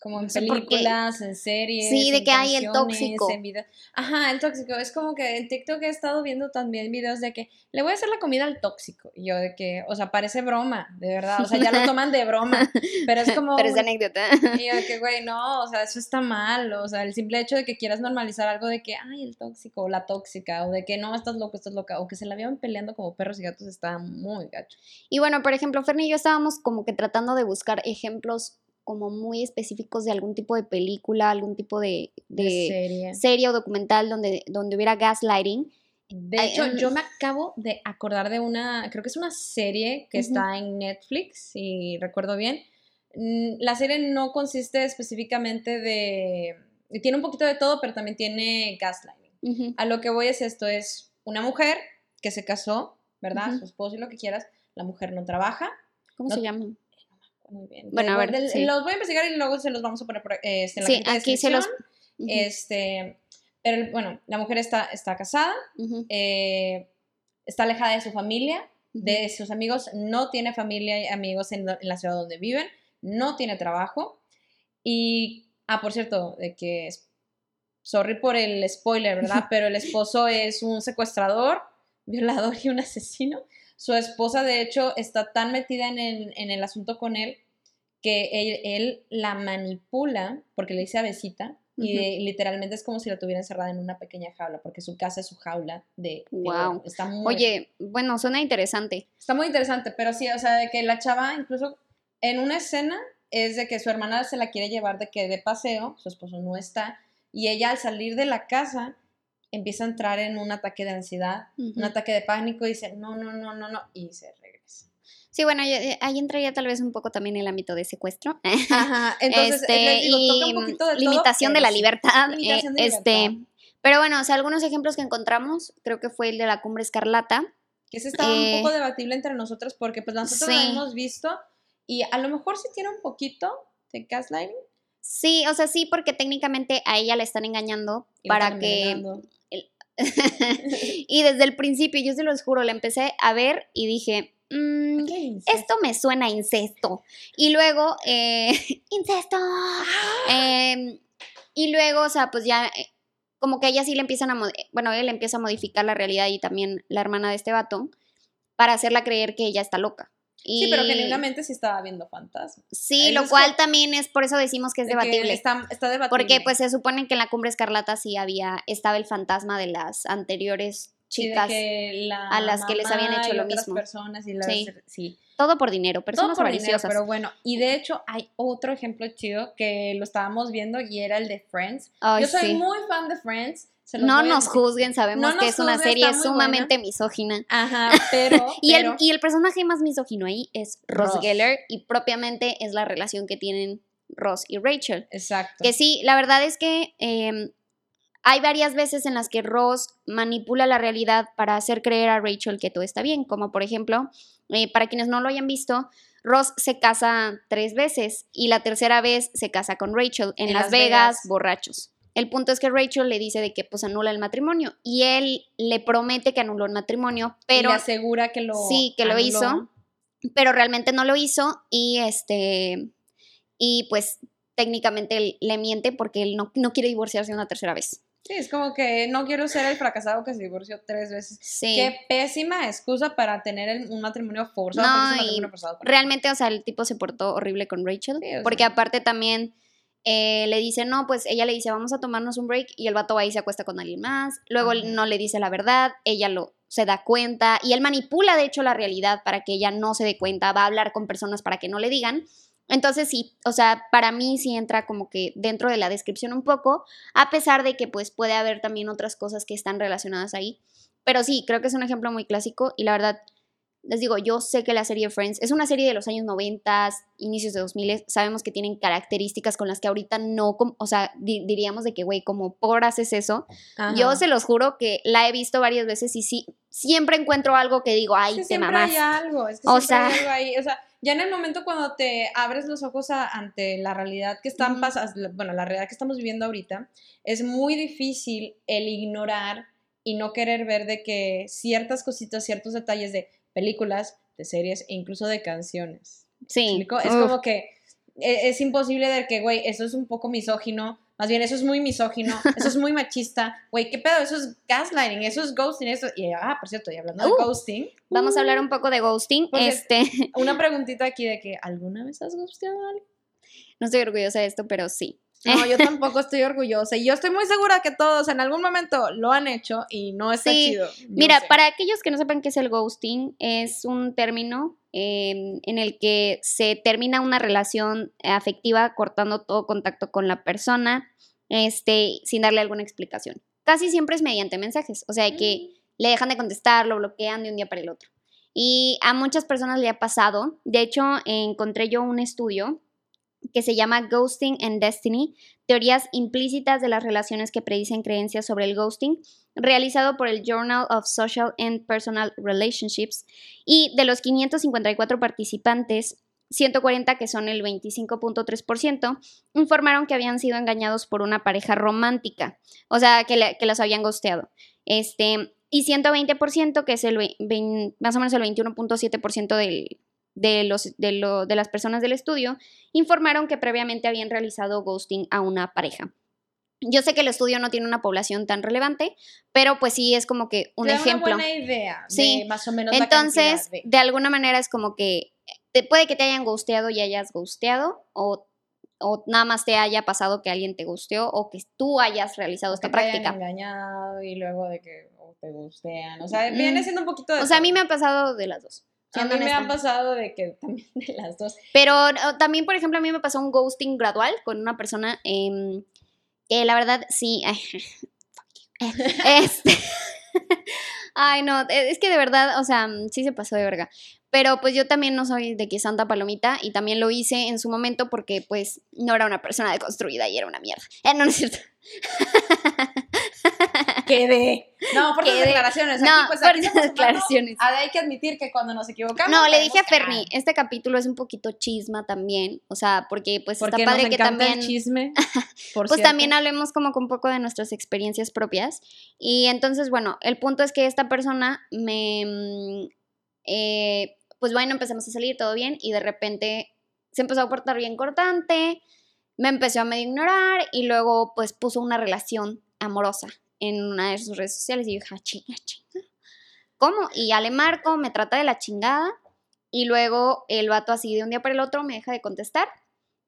Speaker 3: Como en
Speaker 2: sé
Speaker 3: películas, en series.
Speaker 2: Sí, de
Speaker 3: en
Speaker 2: que hay el tóxico.
Speaker 3: en video- Ajá, el tóxico. Es como que en TikTok he estado viendo también videos de que le voy a hacer la comida al tóxico. Y yo de que, o sea, parece broma, de verdad. O sea, ya lo toman de broma. Pero es como.
Speaker 2: Pero es anécdota.
Speaker 3: Y yo de que, güey, no, o sea, eso está mal. O sea, el simple hecho de que quieras normalizar algo de que, ay, el tóxico, o la tóxica, o de que no, estás loco, estás loca, o que se la vean peleando como perros y gatos está muy gacho.
Speaker 2: Y bueno, por ejemplo, Fernie y yo estábamos como que tratando de buscar ejemplos como muy específicos de algún tipo de película, algún tipo de,
Speaker 3: De
Speaker 2: de
Speaker 3: serie.
Speaker 2: serie o documental donde, donde hubiera gaslighting.
Speaker 3: De hecho,
Speaker 2: em,
Speaker 3: yo me acabo de acordar de una, creo que es una serie que está en Netflix, si recuerdo bien. Mm, La serie no consiste específicamente de... Tiene un poquito de todo, pero también tiene gaslighting. A lo que voy es esto, es una mujer que se casó, ¿verdad?
Speaker 2: Ujú.
Speaker 3: Su esposo y lo que quieras. La mujer no trabaja.
Speaker 2: ¿Cómo
Speaker 3: No-
Speaker 2: se llama?
Speaker 3: Muy bien.
Speaker 2: Bueno, a ver,
Speaker 3: del-
Speaker 2: sí.
Speaker 3: Los voy a investigar y luego se los vamos a poner por, eh, este, en la
Speaker 2: Sí, aquí se los-. Ujú,
Speaker 3: Este, pero bueno, la mujer está, está casada, eh, está alejada de su familia, de sus amigos, no tiene familia y amigos en, en la ciudad donde viven, no tiene trabajo. Y, ah, por cierto, de que, sorry por el spoiler, ¿verdad? Pero el esposo es un secuestrador, violador y un asesino. Su esposa, de hecho, está tan metida en el, en el asunto con él que él, él la manipula, porque le dice a besita, y
Speaker 2: Ujú.
Speaker 3: de- literalmente es como si la tuviera encerrada en una pequeña jaula, porque su casa es su jaula de... Está muy,
Speaker 2: Oye, bueno, suena interesante.
Speaker 3: Está muy interesante, pero sí, o sea, de que la chava, incluso en una escena, es de que su hermana se la quiere llevar de que de paseo, su esposo no está, y ella al salir de la casa empieza a entrar en un ataque de ansiedad, un ataque de pánico, y dice, no, no, no, no, no, y se regresa.
Speaker 2: Sí, bueno, yo- eh, ahí entraría tal vez un poco también el ámbito de secuestro.
Speaker 3: Ajá, entonces,
Speaker 2: este,
Speaker 3: les digo, toca
Speaker 2: y
Speaker 3: un poquito de todo,
Speaker 2: limitación de la libertad.
Speaker 3: Limitación
Speaker 2: eh,
Speaker 3: de
Speaker 2: este,
Speaker 3: libertad.
Speaker 2: pero bueno, o sea, algunos ejemplos que encontramos, creo que fue el de la cumbre escarlata.
Speaker 3: Que ese está
Speaker 2: Eh,
Speaker 3: un poco debatible entre nosotros, porque pues nosotros lo
Speaker 2: sí.
Speaker 3: hemos visto, y a lo mejor sí tiene un poquito de gaslighting.
Speaker 2: Sí, o sea, sí, porque técnicamente a ella la están engañando
Speaker 3: lo
Speaker 2: para que... y desde el principio, yo se los juro, la empecé a ver y dije, "Mm, esto me suena a incesto. Y luego, eh, incesto. Em, y luego, o sea, pues ya, eh, como que a ella sí le empiezan a, mod- bueno, él empieza a modificar la realidad y también la hermana de este vato para hacerla creer que ella está loca.
Speaker 3: Sí, pero genuinamente sí estaba viendo fantasmas.
Speaker 2: Sí, lo cual también es, por eso decimos que es
Speaker 3: De que
Speaker 2: debatible.
Speaker 3: Está, está debatible.
Speaker 2: Porque pues se supone que en la cumbre escarlata sí había, estaba el fantasma de las anteriores
Speaker 3: Sí, de
Speaker 2: chicas.
Speaker 3: que la
Speaker 2: a las que les habían hecho
Speaker 3: y
Speaker 2: lo
Speaker 3: otras
Speaker 2: mismo.
Speaker 3: personas y las,
Speaker 2: Sí.
Speaker 3: sí.
Speaker 2: Todo por dinero,
Speaker 3: Todo
Speaker 2: personas
Speaker 3: por dinero, pero bueno. Y de hecho hay otro ejemplo chido que lo estábamos viendo y era el de Friends.
Speaker 2: Ay,
Speaker 3: Yo soy
Speaker 2: sí.
Speaker 3: muy fan de Friends.
Speaker 2: No nos
Speaker 3: decir.
Speaker 2: juzguen, sabemos
Speaker 3: No
Speaker 2: que es una serie sumamente misógina.
Speaker 3: Ajá, pero...
Speaker 2: Y,
Speaker 3: pero-
Speaker 2: el, y el personaje más misógino ahí es Ross,
Speaker 3: Ross.
Speaker 2: Geller y propiamente es la relación que tienen Ross y Rachel.
Speaker 3: Exacto.
Speaker 2: Que sí, la verdad es que eh, hay varias veces en las que Ross manipula la realidad para hacer creer a Rachel que todo está bien, como por ejemplo, eh, para quienes no lo hayan visto, Ross se casa tres veces y la tercera vez se casa con Rachel en,
Speaker 3: En
Speaker 2: Las, Vegas,
Speaker 3: Vegas.
Speaker 2: borrachos. El punto es que Rachel le dice de que pues anula el matrimonio y él le promete que anuló el matrimonio,
Speaker 3: Y
Speaker 2: pero
Speaker 3: le asegura que lo
Speaker 2: Sí, que lo hizo. pero realmente no lo hizo y este y pues técnicamente le miente porque él no, no quiere divorciarse una tercera vez.
Speaker 3: Sí, es como que no quiero ser el fracasado que se divorció tres veces.
Speaker 2: Sí.
Speaker 3: Qué pésima excusa para tener el- un matrimonio forzado.
Speaker 2: No,
Speaker 3: un matrimonio forzado para-
Speaker 2: Realmente, o sea, el tipo se portó horrible con Rachel,
Speaker 3: Sí,
Speaker 2: porque
Speaker 3: sea.
Speaker 2: aparte también eh, le dice, no, pues ella le dice, vamos a tomarnos un break y el vato va y se acuesta con alguien más, luego
Speaker 3: Ajá.
Speaker 2: no le dice la verdad, ella lo se da cuenta y él manipula de hecho la realidad para que ella no se dé cuenta, va a hablar con personas para que no le digan. Entonces sí, o sea, para mí sí entra como que dentro de la descripción un poco, a pesar de que pues puede haber también otras cosas que están relacionadas ahí. Pero sí, creo que es un ejemplo muy clásico y la verdad, les digo, yo sé que la serie Friends es una serie de los años 90, inicios de 2000, sabemos que tienen características con las que ahorita no, o sea, di- diríamos de que, güey, como por haces eso.
Speaker 3: Ajá.
Speaker 2: Yo se los juro que la he visto varias veces y sí, siempre encuentro algo que digo, ay,
Speaker 3: Es que
Speaker 2: te
Speaker 3: siempre
Speaker 2: mamás.
Speaker 3: hay algo, es que
Speaker 2: O
Speaker 3: siempre hay algo ahí, o sea, ya en el momento cuando te abres los ojos a- ante la realidad que están
Speaker 2: Ujú.
Speaker 3: pasando, bueno, la realidad que estamos viviendo ahorita, es muy difícil el ignorar y no querer ver de que ciertas cositas, ciertos detalles de películas, de series e incluso de canciones. ¿Me
Speaker 2: Sí.
Speaker 3: Es como que e- es, imposible de que, güey, eso es un poco misógino, más bien eso es muy misógino, eso es muy machista, güey, ¿qué pedo? Eso es gaslighting, eso es ghosting, eso, y, ah, por cierto, y hablando de
Speaker 2: Uh,
Speaker 3: ghosting,
Speaker 2: Vamos a hablar un poco de ghosting.
Speaker 3: Porque-
Speaker 2: Este,
Speaker 3: una preguntita aquí de que, ¿alguna vez has ghosteado a alguien?
Speaker 2: no estoy orgullosa de esto, pero sí.
Speaker 3: No, yo tampoco estoy orgullosa, y yo estoy muy segura que todos en algún momento lo han hecho, y no está
Speaker 2: Sí,
Speaker 3: chido.
Speaker 2: Mira,
Speaker 3: sé.
Speaker 2: para aquellos que no sepan qué es el ghosting, es un término eh, en el que se termina una relación afectiva cortando todo contacto con la persona, este, sin darle alguna explicación. Casi siempre es mediante mensajes, o sea que le dejan de contestar, lo bloquean de un día para el otro. Y a muchas personas le ha pasado. De hecho, encontré yo un estudio que se llama Ghosting and Destiny, teorías implícitas de las relaciones que predicen creencias sobre el ghosting, realizado por el Journal of Social and Personal Relationships. Y de los 554 participantes, 140, que son el 25.3%, informaron que habían sido engañados por una pareja romántica, o sea, que, que los habían ghosteado. Este, y 120%, que es el más o menos el 21.7% del, de, los, de, lo, de las personas del estudio, informaron que previamente habían realizado ghosting a una pareja. Yo sé que el estudio no tiene una población tan relevante, pero pues sí es como que un ejemplo.
Speaker 3: Una buena idea.
Speaker 2: Sí.
Speaker 3: más o menos.
Speaker 2: Entonces, de... alguna manera es como que te, puede que te hayan gusteado y hayas gusteado, o, o, nada más te haya pasado que alguien te gusteó, o que tú hayas realizado esta
Speaker 3: que
Speaker 2: práctica.
Speaker 3: Te hayan engañado y luego de que te gustean. O sea, viene siendo un poquito de.
Speaker 2: O sea, a mí me ha pasado de las dos.
Speaker 3: A mí me ha pasado de que también de las dos.
Speaker 2: Pero también, por ejemplo, a mí me pasó un ghosting gradual con una persona eh, que la verdad sí. este, ay, no, es que de verdad, o sea, sí se pasó de verga. Pero pues yo también no soy de que Santa Palomita y también lo hice en su momento porque pues no era una persona deconstruida y era una mierda. Eh, no, no es cierto.
Speaker 3: Quedé. No, por
Speaker 2: Quedé.
Speaker 3: declaraciones.
Speaker 2: No,
Speaker 3: pues, aquí
Speaker 2: declaraciones.
Speaker 3: humanos. Hay que admitir que cuando nos equivocamos.
Speaker 2: No, le dije a. Ferni, este capítulo es un poquito chisma también, o sea, porque pues
Speaker 3: Porque
Speaker 2: está padre
Speaker 3: nos
Speaker 2: que también
Speaker 3: el chisme. por
Speaker 2: pues
Speaker 3: cierto.
Speaker 2: también hablemos como con un poco de nuestras experiencias propias. Y entonces, bueno, el punto es que esta persona me, mm, eh, pues bueno, empezamos a salir todo bien y de repente se empezó a portar bien cortante, me empezó a medio ignorar y luego pues puso una relación amorosa en una de sus redes sociales y yo dije, ah, chinga, chinga. ¿Cómo? Y ya le marco, me trata de la chingada y luego el vato así de un día para el otro me deja de contestar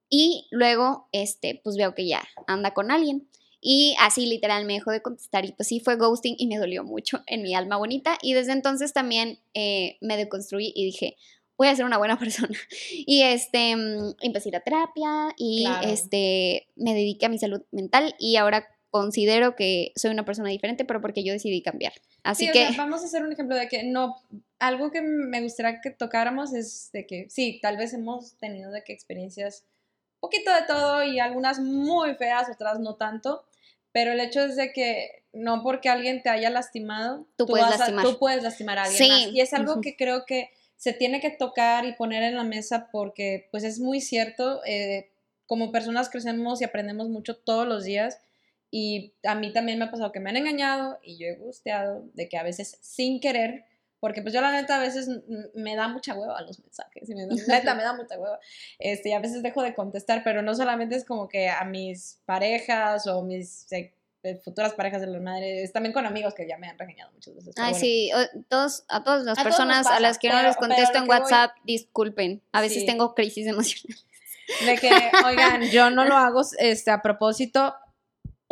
Speaker 2: y luego, este, pues veo que ya anda con alguien. Y así literal me dejó de contestar y pues sí fue ghosting y me dolió mucho en mi alma bonita. Y desde entonces también eh, me deconstruí y dije, voy a ser una buena persona. Y este, mm, empecé a ir a terapia y
Speaker 3: Claro.
Speaker 2: este, me dediqué a mi salud mental y ahora considero que soy una persona diferente, pero porque yo decidí cambiar. Así
Speaker 3: Sí, o
Speaker 2: que...
Speaker 3: sea, vamos a hacer un ejemplo de que no, algo que me gustaría que tocáramos es de que sí, tal vez hemos tenido de que experiencias un poquito de todo y algunas muy feas, otras no tanto, pero el hecho es de que no porque alguien te haya lastimado,
Speaker 2: Tú puedes
Speaker 3: vas a-
Speaker 2: lastimar.
Speaker 3: tú puedes lastimar a alguien
Speaker 2: Sí,
Speaker 3: más. Y es algo
Speaker 2: ujú.
Speaker 3: que creo que se tiene que tocar y poner en la mesa porque pues es muy cierto, eh, como personas crecemos y aprendemos mucho todos los días y a mí también me ha pasado que me han engañado y yo he gusteado de que a veces sin querer, porque pues yo la neta a veces me da mucha hueva los mensajes, y me da- neta me da mucha hueva, este, y a veces dejo de contestar, pero no solamente es como que a mis parejas o mis eh, eh, futuras parejas de la madre, es también con amigos que ya me han regañado muchas veces.
Speaker 2: Ay,
Speaker 3: bueno.
Speaker 2: sí, o- todos, a todas las
Speaker 3: A
Speaker 2: personas a las que no
Speaker 3: pero-
Speaker 2: les
Speaker 3: pero
Speaker 2: contesto en
Speaker 3: voy-
Speaker 2: WhatsApp, disculpen. A veces
Speaker 3: Sí.
Speaker 2: tengo crisis emocionales.
Speaker 3: De que, oigan, yo no lo hago este, a propósito,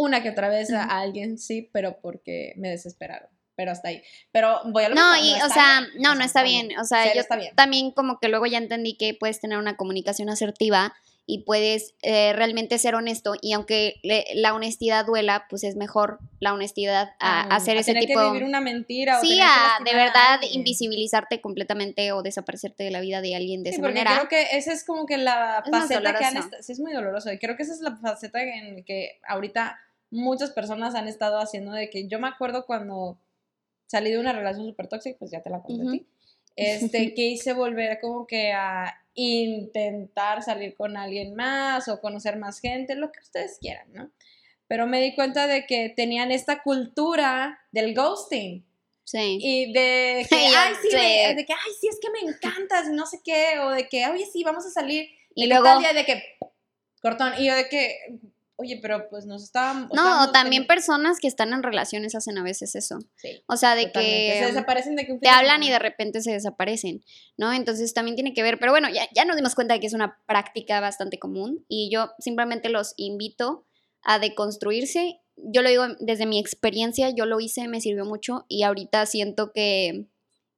Speaker 3: una que otra vez a alguien sí, pero porque me desesperaron. Pero hasta ahí. Pero voy a lo
Speaker 2: No, y, o
Speaker 3: está
Speaker 2: sea,
Speaker 3: bien,
Speaker 2: no, no está bien. O sea,
Speaker 3: Cero
Speaker 2: yo
Speaker 3: está bien.
Speaker 2: también como que luego ya entendí que puedes tener una comunicación asertiva y puedes eh, realmente ser honesto y aunque le- la honestidad duela, pues es mejor la honestidad a, hacer
Speaker 3: a
Speaker 2: ese
Speaker 3: tener
Speaker 2: tipo...
Speaker 3: que vivir una mentira o
Speaker 2: Sí, a de verdad invisibilizarte completamente o desaparecerte de la vida de alguien de
Speaker 3: Sí,
Speaker 2: esa
Speaker 3: porque
Speaker 2: manera.
Speaker 3: creo que esa es como que la
Speaker 2: Es
Speaker 3: faceta que han sí es muy doloroso y creo que esa es la faceta en que ahorita muchas personas han estado haciendo de que yo me acuerdo cuando salí de una relación súper tóxica, pues ya te la conté a ti, este, que hice volver como que a intentar salir con alguien más o conocer más gente, lo que ustedes quieran, ¿no? Pero me di cuenta de que tenían esta cultura del ghosting.
Speaker 2: Sí.
Speaker 3: Y de que, ay, sí, me- de que, ay, sí, es que me encantas, y no sé qué, o de que, oye, sí, vamos a salir.
Speaker 2: Y
Speaker 3: que
Speaker 2: luego-
Speaker 3: tal día de que, cortón, y yo de que, oye, pero pues nos estábamos...
Speaker 2: No, o también personas que están en relaciones hacen a veces eso.
Speaker 3: Sí,
Speaker 2: O sea, de
Speaker 3: totalmente.
Speaker 2: que
Speaker 3: Se desaparecen de que un
Speaker 2: te hablan y de repente se desaparecen, ¿no? Entonces también tiene que ver, pero bueno, ya, ya nos dimos cuenta de que es una práctica bastante común y yo simplemente los invito a deconstruirse. Yo lo digo desde mi experiencia, yo lo hice, me sirvió mucho y ahorita siento que,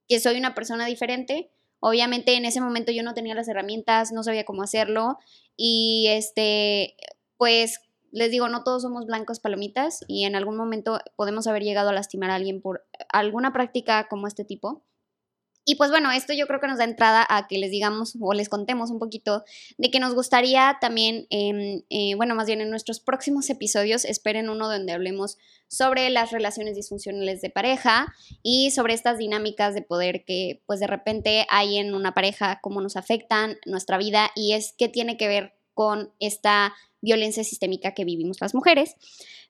Speaker 2: que soy una persona diferente. Obviamente en ese momento yo no tenía las herramientas, no sabía cómo hacerlo y este, pues les digo, no todos somos blancos palomitas y en algún momento podemos haber llegado a lastimar a alguien por alguna práctica como este tipo. Y pues bueno, esto yo creo que nos da entrada a que les digamos o les contemos un poquito de que nos gustaría también, em, eh, bueno, más bien en nuestros próximos episodios, esperen uno donde hablemos sobre las relaciones disfuncionales de pareja y sobre estas dinámicas de poder que pues de repente hay en una pareja, cómo nos afectan nuestra vida y es qué tiene que ver con esta violencia sistémica que vivimos las mujeres.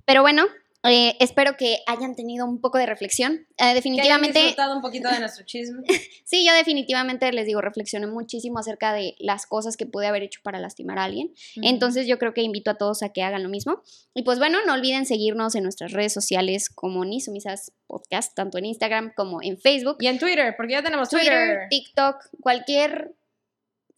Speaker 2: Pero bueno, eh, espero que hayan tenido un poco de reflexión. Eh, definitivamente.
Speaker 3: Que hayan disfrutado un poquito de nuestro chisme.
Speaker 2: sí, yo definitivamente les digo, reflexioné muchísimo acerca de las cosas que pude haber hecho para lastimar a alguien. Entonces yo creo que invito a todos a que hagan lo mismo. Y pues bueno, no olviden seguirnos en nuestras redes sociales como Ni Sumisas Podcast, tanto en Instagram como en Facebook.
Speaker 3: Y en Twitter, porque ya tenemos Twitter.
Speaker 2: Twitter TikTok, cualquier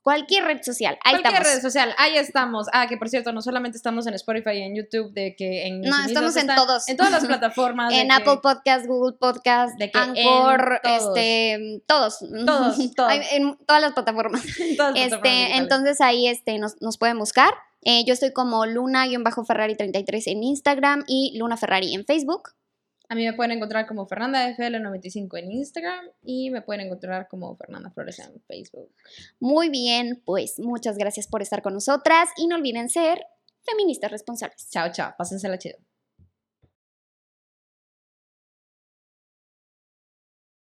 Speaker 2: Cualquier red social, ahí
Speaker 3: Cualquier red social, ahí estamos. Ah, que por cierto, no solamente estamos en Spotify y en YouTube, de que en...
Speaker 2: No, estamos en todos.
Speaker 3: En todas las plataformas.
Speaker 2: en Apple Podcast, Google Podcast, de que Anchor, todos. este, todos.
Speaker 3: Todos, todos.
Speaker 2: en todas las plataformas. En todas las este, entonces ahí este, nos, nos pueden buscar. Eh, yo estoy como Luna-Ferrari33 en Instagram y Luna Ferrari en Facebook.
Speaker 3: A mí me pueden encontrar como Fernanda FL95 en Instagram y me pueden encontrar como Fernanda Flores en Facebook.
Speaker 2: Muy bien, pues muchas gracias por estar con nosotras y no olviden ser feministas responsables.
Speaker 3: Chao, chao, pásensela chido.